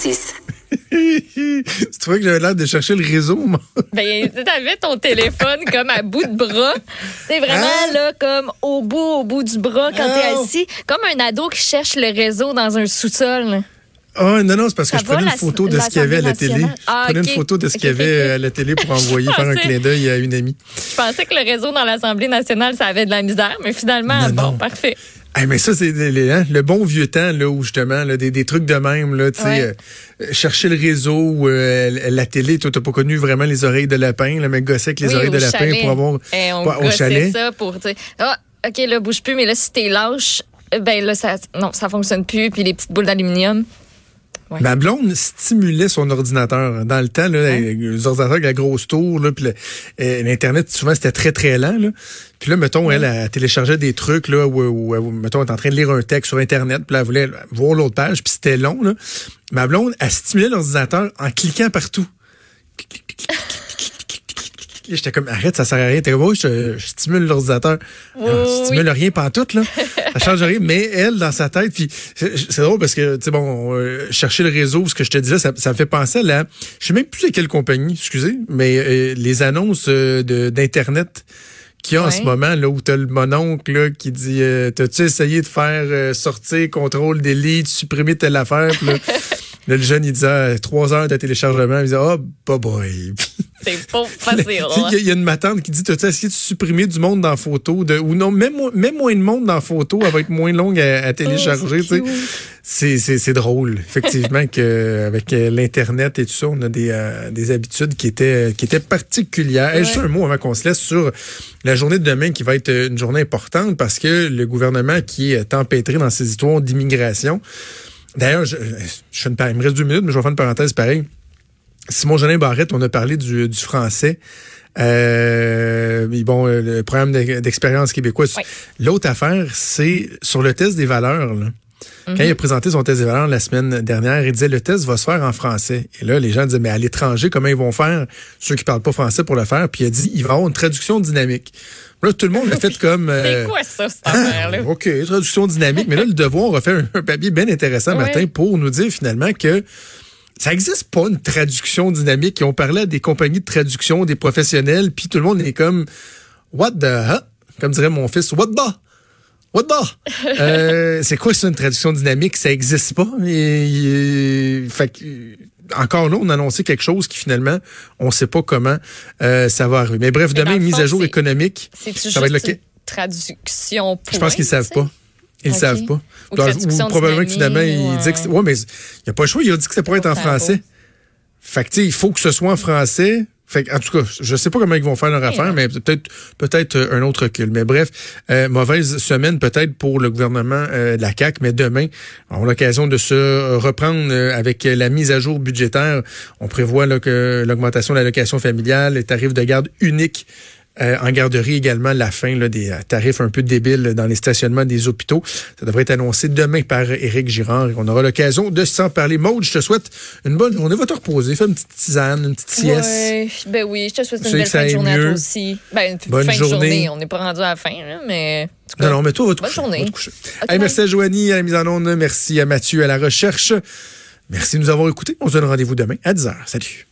6. tu trouvais que j'avais l'air de chercher le réseau, moi? Ben, t'avais ton téléphone comme à bout de bras. C'est vraiment Hein? là, comme au bout, au bout du bras quand t'es Oh. assis. Comme un ado qui cherche le réseau dans un sous-sol. Ah, non, non, c'est parce que je prenais une photo de ce qu'il y avait à la télé. Ah, je prenais ok. une photo de ce qu'il y avait à la télé pour envoyer, faire un clin d'œil à une amie. Je pensais que le réseau dans l'Assemblée nationale, ça avait de la misère, mais finalement, Non, bon, non. parfait. Ah, mais ça, c'est hein, le bon vieux temps, là, où justement, là, des, des trucs de même, là, tu sais, Ouais. euh, chercher le réseau, ou, euh, la télé, toi, t'as pas connu vraiment les oreilles de lapin, le mec gossait avec les Oui, oreilles de lapin pour avoir, Eh, on au chalet. ça pour ah, OK, là, bouge plus, mais là, si t'es lâche, euh, ben là, ça, non, ça fonctionne plus, puis les petites boules d'aluminium. Ma blonde stimulait son ordinateur. Dans le temps, là, les ordinateurs avec la grosse tour, puis eh, l'Internet, souvent, c'était très, très lent. Là. Puis là, mettons, ouais. elle, a téléchargeait des trucs là, où, où, mettons, elle est en train de lire un texte sur Internet, puis là, elle voulait voir l'autre page, puis c'était long. Là. Ma blonde, elle stimulait l'ordinateur en cliquant partout. J'étais comme, arrête, ça sert à rien. T'es oh, je, stimule l'ordinateur. Oh, je stimule oui. rien pantoute, là. Ça change rien. Mais elle, dans sa tête, puis c'est drôle parce que, tu sais, bon, euh, chercher le réseau, ce que je te disais, ça, ça me fait penser à la, je sais même plus c'est quelle compagnie, excusez, mais euh, les annonces euh, d'Internet qu'il y a en ce moment, là, où t'as le mononcle, là, qui dit, euh, t'as-tu essayé de faire euh, sortir contrôle delete, supprimer telle affaire, puis là, là, le jeune, il disait, ah, trois heures de téléchargement, il disait, oh, bye bye. C'est pas facile. Il y, a- il y a une matante qui dit T'as-tu essayé de supprimer du monde dans la photo de, Ou non, même, mo- même moins de monde dans la photo, elle va être moins longue à, à télécharger. Oh, c'est drôle, effectivement, qu'avec l'Internet et tout ça, on a des, euh, des habitudes qui étaient, qui étaient particulières. Hey, juste un mot avant qu'on se laisse sur la journée de demain qui va être une journée importante parce que le gouvernement qui est empêtré dans ses histoires d'immigration. D'ailleurs, je, je il me reste deux minutes, mais je vais faire une parenthèse pareil. Simon Jolin Barrette, on a parlé du, du français. Euh, bon, euh, le programme d'e- d'expérience québécoise. Oui. L'autre affaire, c'est sur le test des valeurs. là. Quand il a présenté son test des valeurs la semaine dernière, il disait le test va se faire en français. Et là, les gens disaient, mais à l'étranger, comment ils vont faire, ceux qui parlent pas français pour le faire? Puis il a dit, il va y avoir une traduction dynamique. Là, tout le monde l'a fait comme... C'est euh, quoi ça, cette affaire-là? OK, traduction dynamique. Mais là, le devoir a fait un, un papier bien intéressant Ouais. matin pour nous dire finalement que ça n'existe pas une traduction dynamique. Ont parlé à des compagnies de traduction, des professionnels, puis tout le monde est comme What the huh? Comme dirait mon fils, What the? What the? Euh, c'est quoi ça, une traduction dynamique? Ça n'existe pas. Et, et- fait que, encore là, on a annoncé quelque chose qui finalement, on ne sait pas comment euh, ça va arriver. Mais bref, demain, mise fond, à jour économique. Ça va être le- une traduction Je pense qu'ils savent pas. Ils Ok. savent pas. Ou Ou, probablement que finalement, il dit que c'est- ouais. mais il n'y a pas le choix. Il a dit que ça pourrait être en français. Fait que, il faut que ce soit en français. Fait que, en tout cas, je sais pas comment ils vont faire leur affaire, mais peut-être peut-être euh, un autre recul. Mais bref, euh, mauvaise semaine peut-être pour le gouvernement euh, de la CAQ, mais demain, on a l'occasion de se reprendre euh, avec la mise à jour budgétaire. On prévoit là, que l'augmentation de l'allocation familiale, les tarifs de garde uniques euh, en garderie également, la fin là, des euh, tarifs un peu débiles dans les stationnements des hôpitaux. Ça devrait être annoncé demain par Éric Girard. Et on aura l'occasion de s'en parler. Maude, je te souhaite une bonne journée. Va te reposer. Fais une petite tisane, une petite sieste. Ouais, ben oui, je te souhaite une belle ça fin de journée à toi aussi. Ben, une Bonne fin de journée. journée. On n'est pas rendu à la fin, là, mais. cas, Non, non, mais toi, va te Bonne coucher. journée. Va te coucher. Hey, merci à Joanie à la mise en onde. Merci à Mathieu à la recherche. Merci de nous avoir écoutés. On se donne rendez-vous demain à 10h. Salut.